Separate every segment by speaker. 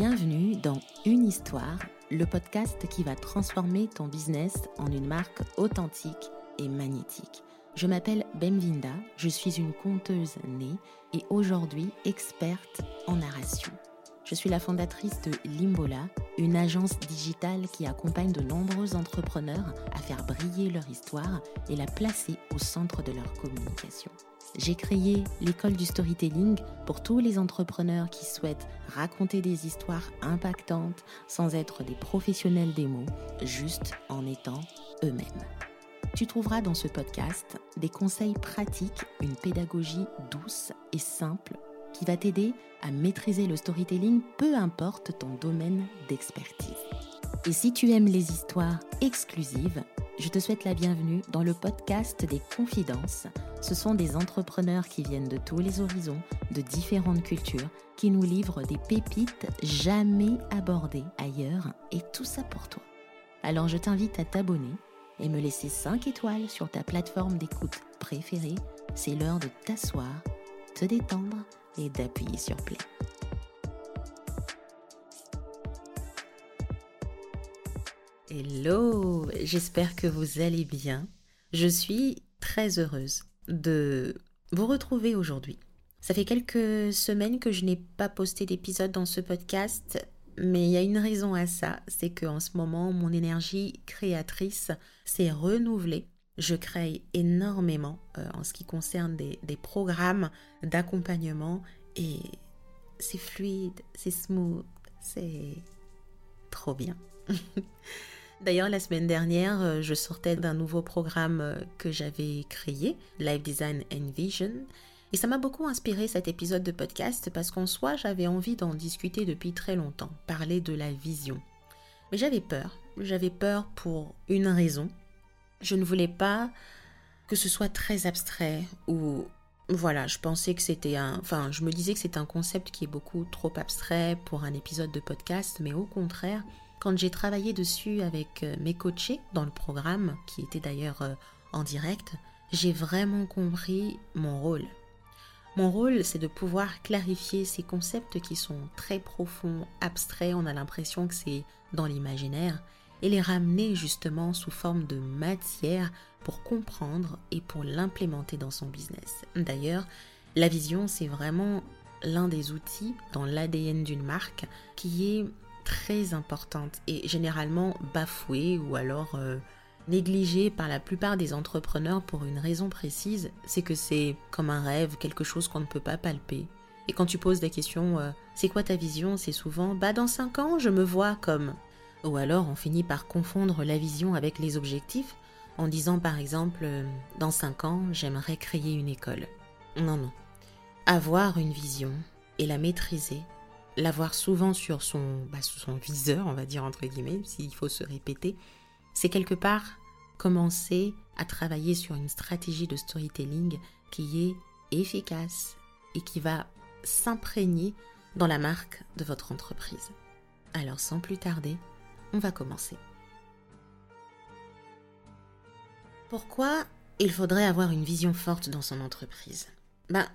Speaker 1: Bienvenue dans Une histoire, le podcast qui va transformer ton business en une marque authentique et magnétique. Je m'appelle Benvinda, je suis une conteuse née et aujourd'hui experte en narration. Je suis la fondatrice de Limbola, une agence digitale qui accompagne de nombreux entrepreneurs à faire briller leur histoire et la placer au centre de leur communication. J'ai créé l'école du storytelling pour tous les entrepreneurs qui souhaitent raconter des histoires impactantes sans être des professionnels des mots, juste en étant eux-mêmes. Tu trouveras dans ce podcast des conseils pratiques, une pédagogie douce et simple qui va t'aider à maîtriser le storytelling, peu importe ton domaine d'expertise. Et si tu aimes les histoires exclusives, je te souhaite la bienvenue dans le podcast des confidences. Ce sont des entrepreneurs qui viennent de tous les horizons, de différentes cultures, qui nous livrent des pépites jamais abordées ailleurs, et tout ça pour toi. Alors je t'invite à t'abonner et me laisser 5 étoiles sur ta plateforme d'écoute préférée. C'est l'heure de t'asseoir, te détendre et d'appuyer sur play. Hello, j'espère que vous allez bien. Je suis très heureuse de vous retrouver aujourd'hui. Ça fait quelques semaines que je n'ai pas posté d'épisode dans ce podcast, mais il y a une raison à ça, c'est qu'en ce moment, mon énergie créatrice s'est renouvelée. Je crée énormément euh, en ce qui concerne des, des programmes d'accompagnement et c'est fluide, c'est smooth, c'est trop bien. D'ailleurs, la semaine dernière, euh, je sortais d'un nouveau programme euh, que j'avais créé, Live Design and Vision. Et ça m'a beaucoup inspiré cet épisode de podcast parce qu'en soi, j'avais envie d'en discuter depuis très longtemps, parler de la vision. Mais j'avais peur. J'avais peur pour une raison. Je ne voulais pas que ce soit très abstrait ou voilà, je pensais que c'était un enfin, je me disais que c'est un concept qui est beaucoup trop abstrait pour un épisode de podcast, mais au contraire, quand j'ai travaillé dessus avec euh, mes coachés dans le programme, qui était d'ailleurs euh, en direct, j'ai vraiment compris mon rôle. Mon rôle, c'est de pouvoir clarifier ces concepts qui sont très profonds, abstraits, on a l'impression que c'est dans l'imaginaire, et les ramener justement sous forme de matière pour comprendre et pour l'implémenter dans son business. D'ailleurs, la vision, c'est vraiment l'un des outils dans l'ADN d'une marque qui est très importante et généralement bafouée ou alors euh, négligée par la plupart des entrepreneurs pour une raison précise, c'est que c'est comme un rêve, quelque chose qu'on ne peut pas palper. Et quand tu poses la question euh, c'est quoi ta vision c'est souvent bah dans 5 ans je me vois comme ou alors on finit par confondre la vision avec les objectifs en disant par exemple euh, dans 5 ans j'aimerais créer une école. Non non. Avoir une vision et la maîtriser, l'avoir souvent sur son, bah, son viseur, on va dire entre guillemets, s'il faut se répéter, c'est quelque part commencer à travailler sur une stratégie de storytelling qui est efficace et qui va s'imprégner dans la marque de votre entreprise. Alors sans plus tarder, on va commencer. Pourquoi il faudrait avoir une vision forte dans son entreprise? Ben,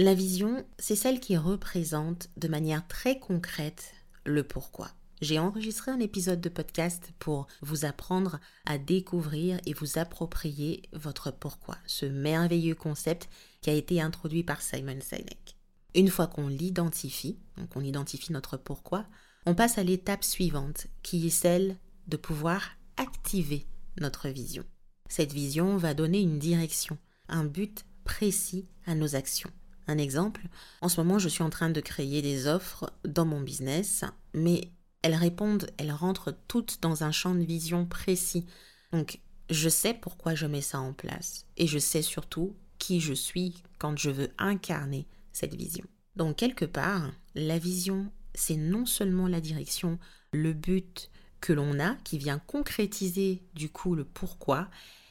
Speaker 1: la vision, c'est celle qui représente de manière très concrète le pourquoi. J'ai enregistré un épisode de podcast pour vous apprendre à découvrir et vous approprier votre pourquoi, ce merveilleux concept qui a été introduit par Simon Sinek. Une fois qu'on l'identifie, donc on identifie notre pourquoi, on passe à l'étape suivante qui est celle de pouvoir activer notre vision. Cette vision va donner une direction, un but précis à nos actions. Un exemple, en ce moment, je suis en train de créer des offres dans mon business, mais elles répondent, elles rentrent toutes dans un champ de vision précis. Donc, je sais pourquoi je mets ça en place et je sais surtout qui je suis quand je veux incarner cette vision. Donc, quelque part, la vision, c'est non seulement la direction, le but que l'on a, qui vient concrétiser du coup le pourquoi,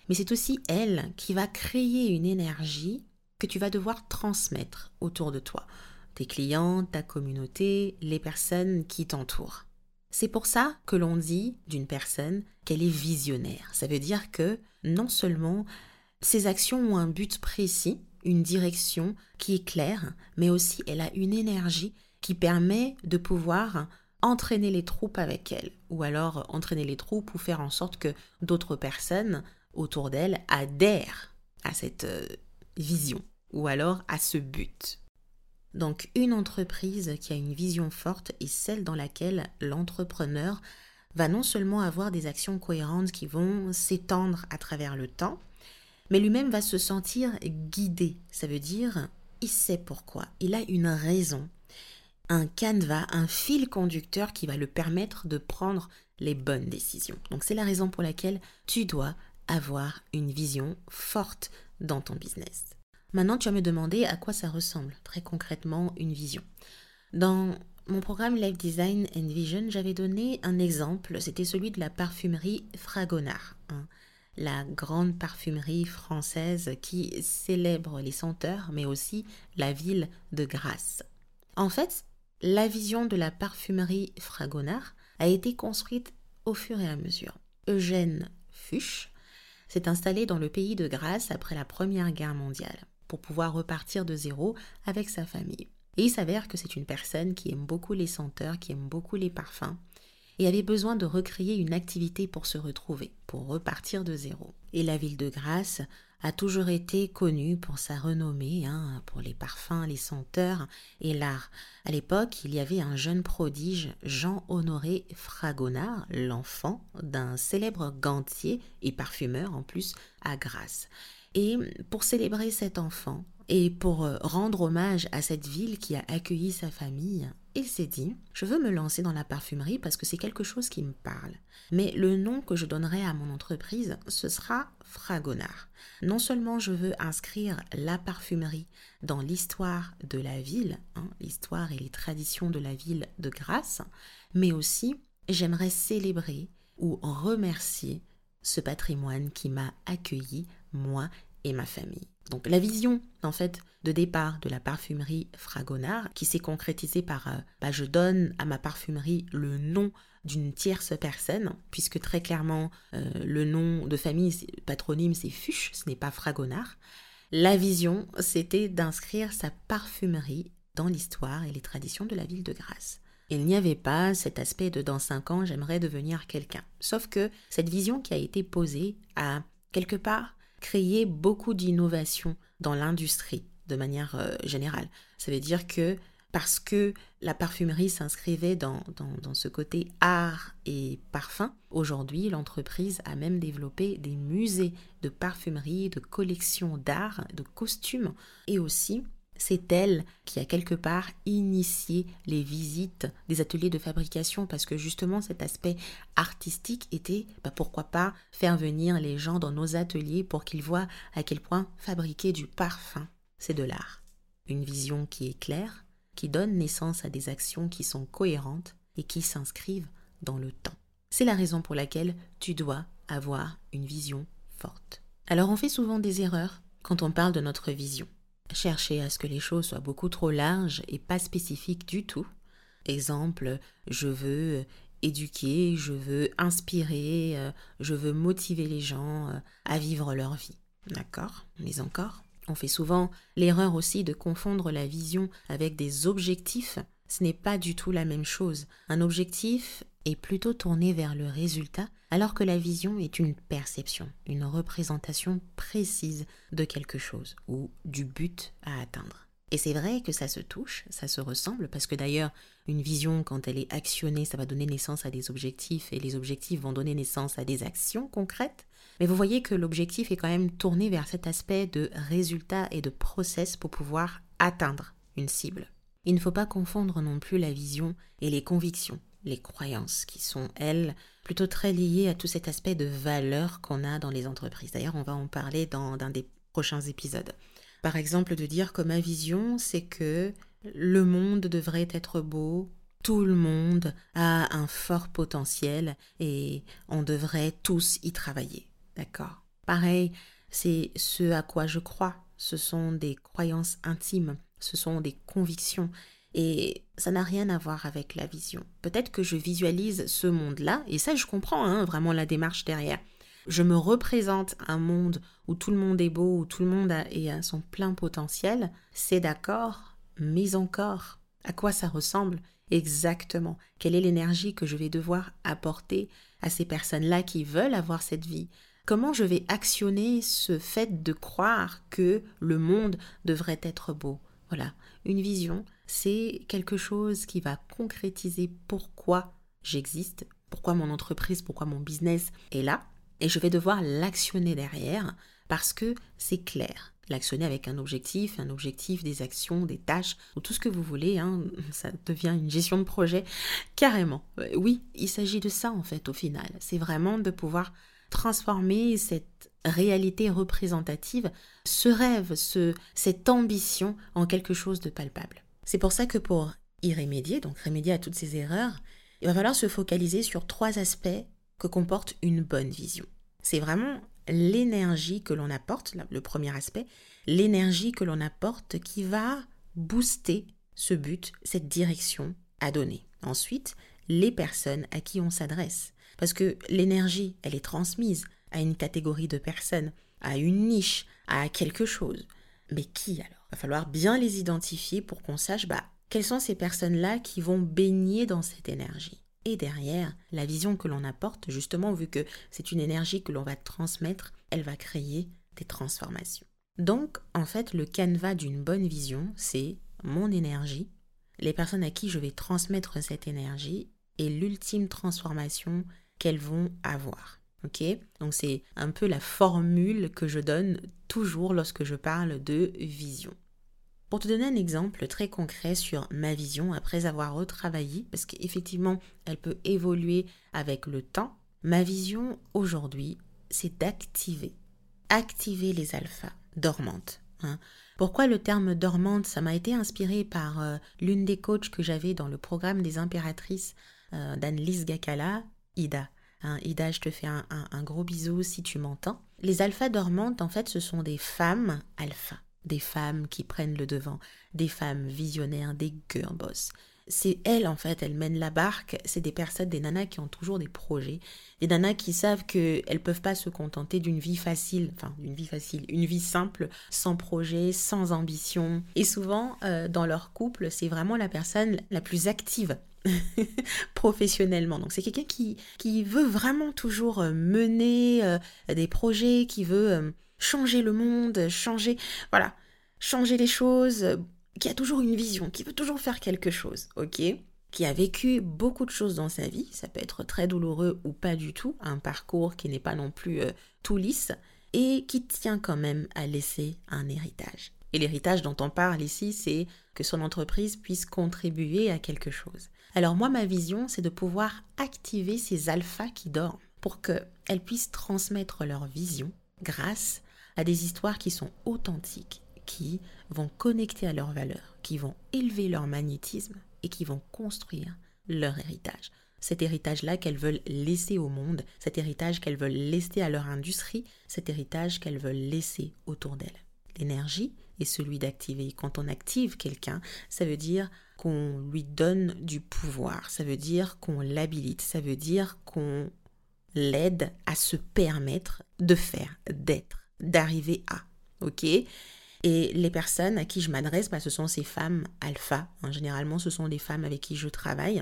Speaker 1: mais c'est aussi elle qui va créer une énergie que tu vas devoir transmettre autour de toi, tes clients, ta communauté, les personnes qui t'entourent. C'est pour ça que l'on dit d'une personne qu'elle est visionnaire. Ça veut dire que non seulement ses actions ont un but précis, une direction qui est claire, mais aussi elle a une énergie qui permet de pouvoir entraîner les troupes avec elle, ou alors entraîner les troupes ou faire en sorte que d'autres personnes autour d'elle adhèrent à cette euh, vision, ou alors à ce but. Donc une entreprise qui a une vision forte est celle dans laquelle l'entrepreneur va non seulement avoir des actions cohérentes qui vont s'étendre à travers le temps, mais lui-même va se sentir guidé. Ça veut dire, il sait pourquoi, il a une raison, un canevas, un fil conducteur qui va le permettre de prendre les bonnes décisions. Donc c'est la raison pour laquelle tu dois avoir une vision forte dans ton business. Maintenant, tu vas me demander à quoi ça ressemble très concrètement une vision. Dans mon programme Life Design and Vision, j'avais donné un exemple, c'était celui de la parfumerie Fragonard, hein. la grande parfumerie française qui célèbre les senteurs, mais aussi la ville de Grasse. En fait, la vision de la parfumerie Fragonard a été construite au fur et à mesure. Eugène Fuchs s'est installé dans le pays de Grasse après la Première Guerre mondiale pour pouvoir repartir de zéro avec sa famille. Et il s'avère que c'est une personne qui aime beaucoup les senteurs, qui aime beaucoup les parfums, et avait besoin de recréer une activité pour se retrouver, pour repartir de zéro. Et la ville de Grasse a toujours été connue pour sa renommée, hein, pour les parfums, les senteurs et l'art. À l'époque, il y avait un jeune prodige, Jean-Honoré Fragonard, l'enfant d'un célèbre gantier et parfumeur en plus à Grasse. Et pour célébrer cet enfant et pour euh, rendre hommage à cette ville qui a accueilli sa famille, il s'est dit, je veux me lancer dans la parfumerie parce que c'est quelque chose qui me parle. Mais le nom que je donnerai à mon entreprise, ce sera Fragonard. Non seulement je veux inscrire la parfumerie dans l'histoire de la ville, hein, l'histoire et les traditions de la ville de Grasse, mais aussi j'aimerais célébrer ou remercier ce patrimoine qui m'a accueilli, moi et ma famille. Donc la vision en fait de départ de la parfumerie Fragonard qui s'est concrétisée par euh, bah, je donne à ma parfumerie le nom d'une tierce personne puisque très clairement euh, le nom de famille patronyme c'est Fuchs, ce n'est pas Fragonard. La vision c'était d'inscrire sa parfumerie dans l'histoire et les traditions de la ville de Grasse. Il n'y avait pas cet aspect de dans cinq ans j'aimerais devenir quelqu'un. Sauf que cette vision qui a été posée a quelque part créé beaucoup d'innovations dans l'industrie de manière euh, générale. Ça veut dire que parce que la parfumerie s'inscrivait dans, dans, ce côté art et parfum, aujourd'hui l'entreprise a même développé des musées de parfumerie, de collections d'art, de costumes et aussi c'est elle qui a quelque part initié les visites des ateliers de fabrication parce que justement cet aspect artistique était, bah, pourquoi pas, faire venir les gens dans nos ateliers pour qu'ils voient à quel point fabriquer du parfum, c'est de l'art. Une vision qui est claire, qui donne naissance à des actions qui sont cohérentes et qui s'inscrivent dans le temps. C'est la raison pour laquelle tu dois avoir une vision forte. Alors on fait souvent des erreurs quand on parle de notre vision chercher à ce que les choses soient beaucoup trop larges et pas spécifiques du tout. Exemple, je veux éduquer, je veux inspirer, euh, je veux motiver les gens euh, à vivre leur vie. D'accord? Mais encore, on fait souvent l'erreur aussi de confondre la vision avec des objectifs. Ce n'est pas du tout la même chose. Un objectif est plutôt tourné vers le résultat, alors que la vision est une perception, une représentation précise de quelque chose ou du but à atteindre. Et c'est vrai que ça se touche, ça se ressemble, parce que d'ailleurs, une vision, quand elle est actionnée, ça va donner naissance à des objectifs, et les objectifs vont donner naissance à des actions concrètes. Mais vous voyez que l'objectif est quand même tourné vers cet aspect de résultat et de process pour pouvoir atteindre une cible. Il ne faut pas confondre non plus la vision et les convictions les croyances qui sont, elles, plutôt très liées à tout cet aspect de valeur qu'on a dans les entreprises. D'ailleurs, on va en parler dans un des prochains épisodes. Par exemple, de dire que ma vision, c'est que le monde devrait être beau, tout le monde a un fort potentiel et on devrait tous y travailler. D'accord Pareil, c'est ce à quoi je crois. Ce sont des croyances intimes, ce sont des convictions. Et ça n'a rien à voir avec la vision. Peut-être que je visualise ce monde-là, et ça je comprends hein, vraiment la démarche derrière. Je me représente un monde où tout le monde est beau, où tout le monde a, est à son plein potentiel, c'est d'accord, mais encore, À quoi ça ressemble exactement? Quelle est l'énergie que je vais devoir apporter à ces personnes-là qui veulent avoir cette vie? Comment je vais actionner ce fait de croire que le monde devrait être beau? Voilà, une vision, c'est quelque chose qui va concrétiser pourquoi j'existe, pourquoi mon entreprise, pourquoi mon business est là, et je vais devoir l'actionner derrière parce que c'est clair. L'actionner avec un objectif, un objectif, des actions, des tâches, ou tout ce que vous voulez, hein, ça devient une gestion de projet carrément. Euh, oui, il s'agit de ça en fait au final. C'est vraiment de pouvoir transformer cette réalité représentative, ce rêve, ce, cette ambition en quelque chose de palpable. C'est pour ça que pour y remédier, donc remédier à toutes ces erreurs, il va falloir se focaliser sur trois aspects que comporte une bonne vision. C'est vraiment l'énergie que l'on apporte, le premier aspect, l'énergie que l'on apporte qui va booster ce but, cette direction à donner. Ensuite, les personnes à qui on s'adresse. Parce que l'énergie, elle est transmise à une catégorie de personnes, à une niche, à quelque chose. Mais qui alors? Il va falloir bien les identifier pour qu'on sache bah, quelles sont ces personnes-là qui vont baigner dans cette énergie. Et derrière, la vision que l'on apporte, justement, vu que c'est une énergie que l'on va transmettre, elle va créer des transformations. Donc, en fait, le canevas d'une bonne vision, c'est mon énergie, les personnes à qui je vais transmettre cette énergie et l'ultime transformation qu'elles vont avoir. Ok? Donc c'est un peu la formule que je donne toujours lorsque je parle de vision. Pour te donner un exemple très concret sur ma vision après avoir retravaillé, parce qu'effectivement elle peut évoluer avec le temps, ma vision aujourd'hui c'est d'activer, activer les alphas dormantes. Hein. Pourquoi le terme dormante? Ça m'a été inspiré par euh, l'une des coachs que j'avais dans le programme des impératrices euh, d'Annelise Gakala, Ida. Hein, Ida, je te fais un, gros bisou si tu m'entends. Les alphas dormantes, en fait, ce sont des femmes alpha, des femmes qui prennent le devant, des femmes visionnaires, des girl boss. C'est elles, en fait, elles mènent la barque. C'est des personnes, des nanas qui ont toujours des projets. Des nanas qui savent qu'elles ne peuvent pas se contenter d'une vie facile, enfin, d'une vie facile, une vie simple, sans projet, sans ambition. Et souvent, euh, dans leur couple, c'est vraiment la personne la plus active professionnellement. Donc c'est quelqu'un qui, qui veut vraiment toujours euh, mener euh, des projets, qui veut changer le monde, changer, voilà, changer les choses, qui a toujours une vision, qui veut toujours faire quelque chose, ok? Qui a vécu beaucoup de choses dans sa vie, ça peut être très douloureux ou pas du tout, un parcours qui n'est pas non plus tout lisse, et qui tient quand même à laisser un héritage. Et l'héritage dont on parle ici, c'est que son entreprise puisse contribuer à quelque chose. Alors moi, ma vision, c'est de pouvoir activer ces alphas qui dorment pour qu'elles puissent transmettre leur vision grâce à des histoires qui sont authentiques, qui vont connecter à leurs valeurs, qui vont élever leur magnétisme et qui vont construire leur héritage. Cet héritage-là qu'elles veulent laisser au monde, cet héritage qu'elles veulent laisser à leur industrie, cet héritage qu'elles veulent laisser autour d'elles. L'énergie est celui d'activer. Quand on active quelqu'un, ça veut dire qu'on lui donne du pouvoir, ça veut dire qu'on l'habilite, ça veut dire qu'on l'aide à se permettre de faire, d'être, d'arriver à. OK? Et les personnes à qui je m'adresse, bah, ce sont ces femmes alpha. Hein, généralement, ce sont les femmes avec qui je travaille.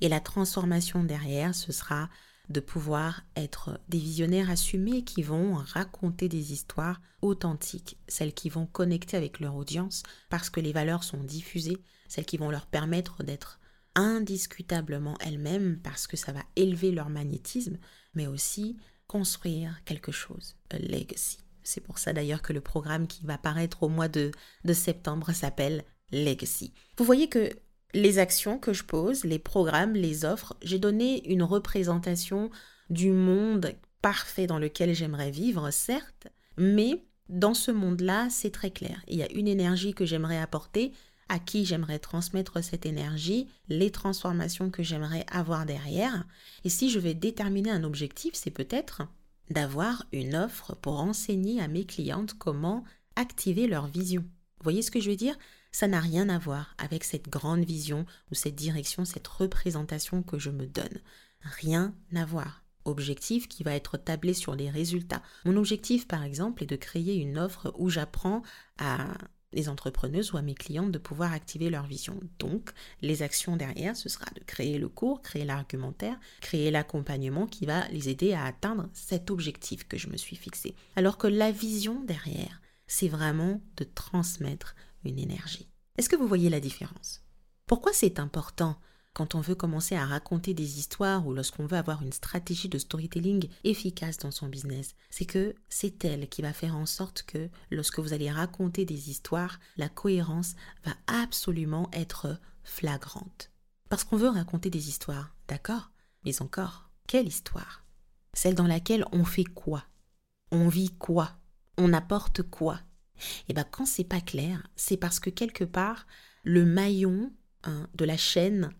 Speaker 1: Et la transformation derrière, ce sera de pouvoir être des visionnaires assumés qui vont raconter des histoires authentiques, celles qui vont connecter avec leur audience parce que les valeurs sont diffusées, celles qui vont leur permettre d'être indiscutablement elles-mêmes parce que ça va élever leur magnétisme, mais aussi construire quelque chose, a legacy. C'est pour ça d'ailleurs que le programme qui va paraître au mois de, de septembre s'appelle Legacy. Vous voyez que les actions que je pose, les programmes, les offres, j'ai donné une représentation du monde parfait dans lequel j'aimerais vivre, certes, mais dans ce monde-là, c'est très clair. Il y a une énergie que j'aimerais apporter, à qui j'aimerais transmettre cette énergie, les transformations que j'aimerais avoir derrière. Et si je vais déterminer un objectif, c'est peut-être d'avoir une offre pour enseigner à mes clientes comment activer leur vision. Vous voyez ce que je veux dire? Ça n'a rien à voir avec cette grande vision ou cette direction, cette représentation que je me donne. Rien à voir. Objectif qui va être tablé sur les résultats. Mon objectif, par exemple, est de créer une offre où j'apprends à les entrepreneuses ou à mes clientes de pouvoir activer leur vision. Donc, les actions derrière, ce sera de créer le cours, créer l'argumentaire, créer l'accompagnement qui va les aider à atteindre cet objectif que je me suis fixé. Alors que la vision derrière, c'est vraiment de transmettre une énergie. Est-ce que vous voyez la différence? Pourquoi c'est important quand on veut commencer à raconter des histoires ou lorsqu'on veut avoir une stratégie de storytelling efficace dans son business, c'est que c'est elle qui va faire en sorte que lorsque vous allez raconter des histoires, la cohérence va absolument être flagrante. Parce qu'on veut raconter des histoires, d'accord? Mais encore, quelle histoire? Celle dans laquelle on fait quoi? On vit quoi? On apporte quoi? Et eh bien quand c'est pas clair, c'est parce que quelque part, le maillon hein, de la chaîne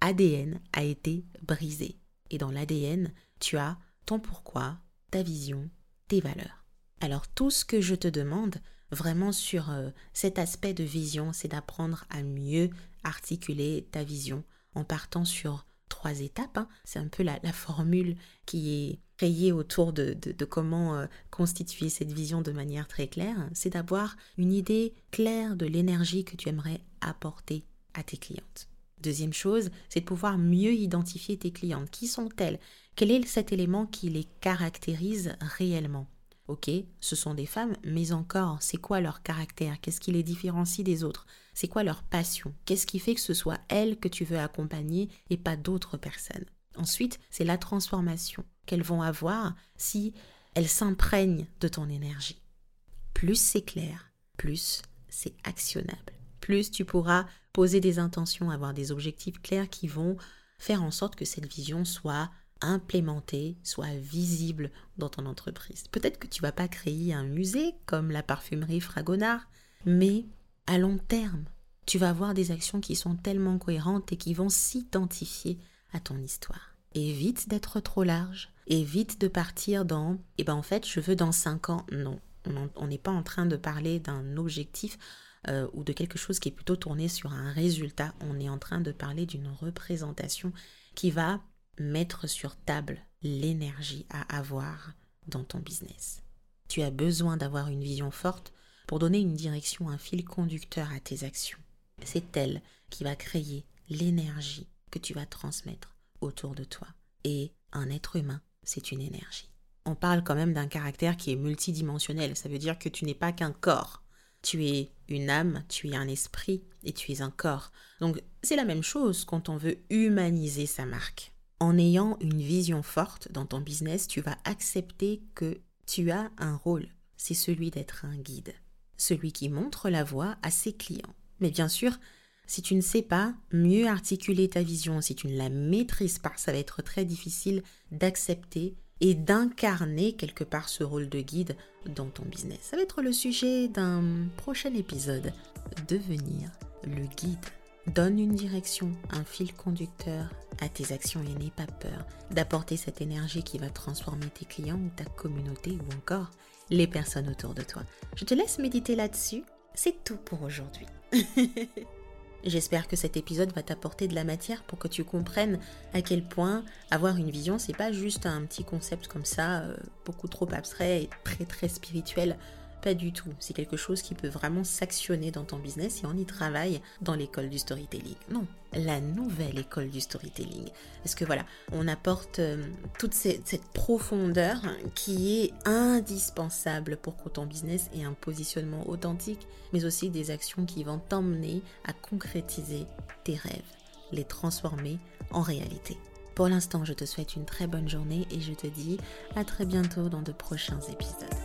Speaker 1: ADN a été brisé. Et dans l'ADN, tu as ton pourquoi, ta vision, tes valeurs. Alors tout ce que je te demande vraiment sur euh, cet aspect de vision, c'est d'apprendre à mieux articuler ta vision en partant sur trois étapes. Hein. C'est un peu la, formule qui est créée autour de, comment euh, constituer cette vision de manière très claire. C'est d'avoir une idée claire de l'énergie que tu aimerais apporter à tes clientes. Deuxième chose, c'est de pouvoir mieux identifier tes clientes. Qui sont-elles? Quel est cet élément qui les caractérise réellement? Ok, ce sont des femmes, mais encore, c'est quoi leur caractère? Qu'est-ce qui les différencie des autres? C'est quoi leur passion? Qu'est-ce qui fait que ce soit elles que tu veux accompagner et pas d'autres personnes? Ensuite, c'est la transformation qu'elles vont avoir si elles s'imprègnent de ton énergie. Plus c'est clair, plus c'est actionnable plus tu pourras poser des intentions, avoir des objectifs clairs qui vont faire en sorte que cette vision soit implémentée, soit visible dans ton entreprise. Peut-être que tu vas pas créer un musée comme la parfumerie Fragonard, mais à long terme, tu vas avoir des actions qui sont tellement cohérentes et qui vont s'identifier à ton histoire. Évite d'être trop large, évite de partir dans eh ben en fait, je veux dans 5 ans. Non, on n'est pas en train de parler d'un objectif euh, ou de quelque chose qui est plutôt tourné sur un résultat. On est en train de parler d'une représentation qui va mettre sur table l'énergie à avoir dans ton business. Tu as besoin d'avoir une vision forte pour donner une direction, un fil conducteur à tes actions. C'est elle qui va créer l'énergie que tu vas transmettre autour de toi. Et un être humain, c'est une énergie. On parle quand même d'un caractère qui est multidimensionnel. Ça veut dire que tu n'es pas qu'un corps. Tu es une âme, tu es un esprit et tu es un corps. Donc c'est la même chose quand on veut humaniser sa marque. En ayant une vision forte dans ton business, tu vas accepter que tu as un rôle. C'est celui d'être un guide, celui qui montre la voie à ses clients. Mais bien sûr, si tu ne sais pas mieux articuler ta vision, si tu ne la maîtrises pas, ça va être très difficile d'accepter et d'incarner quelque part ce rôle de guide dans ton business. Ça va être le sujet d'un prochain épisode. Devenir le guide. Donne une direction, un fil conducteur à tes actions et n'aie pas peur d'apporter cette énergie qui va transformer tes clients ou ta communauté ou encore les personnes autour de toi. Je te laisse méditer là-dessus. C'est tout pour aujourd'hui. J'espère que cet épisode va t'apporter de la matière pour que tu comprennes à quel point avoir une vision, c'est pas juste un petit concept comme ça, euh, beaucoup trop abstrait et très très spirituel. Pas du tout. C'est quelque chose qui peut vraiment s'actionner dans ton business et on y travaille dans l'école du storytelling. Non, la nouvelle école du storytelling. Parce que voilà, on apporte euh, toute cette, profondeur qui est indispensable pour que ton business ait un positionnement authentique, mais aussi des actions qui vont t'emmener à concrétiser tes rêves, les transformer en réalité. Pour l'instant, je te souhaite une très bonne journée et je te dis à très bientôt dans de prochains épisodes.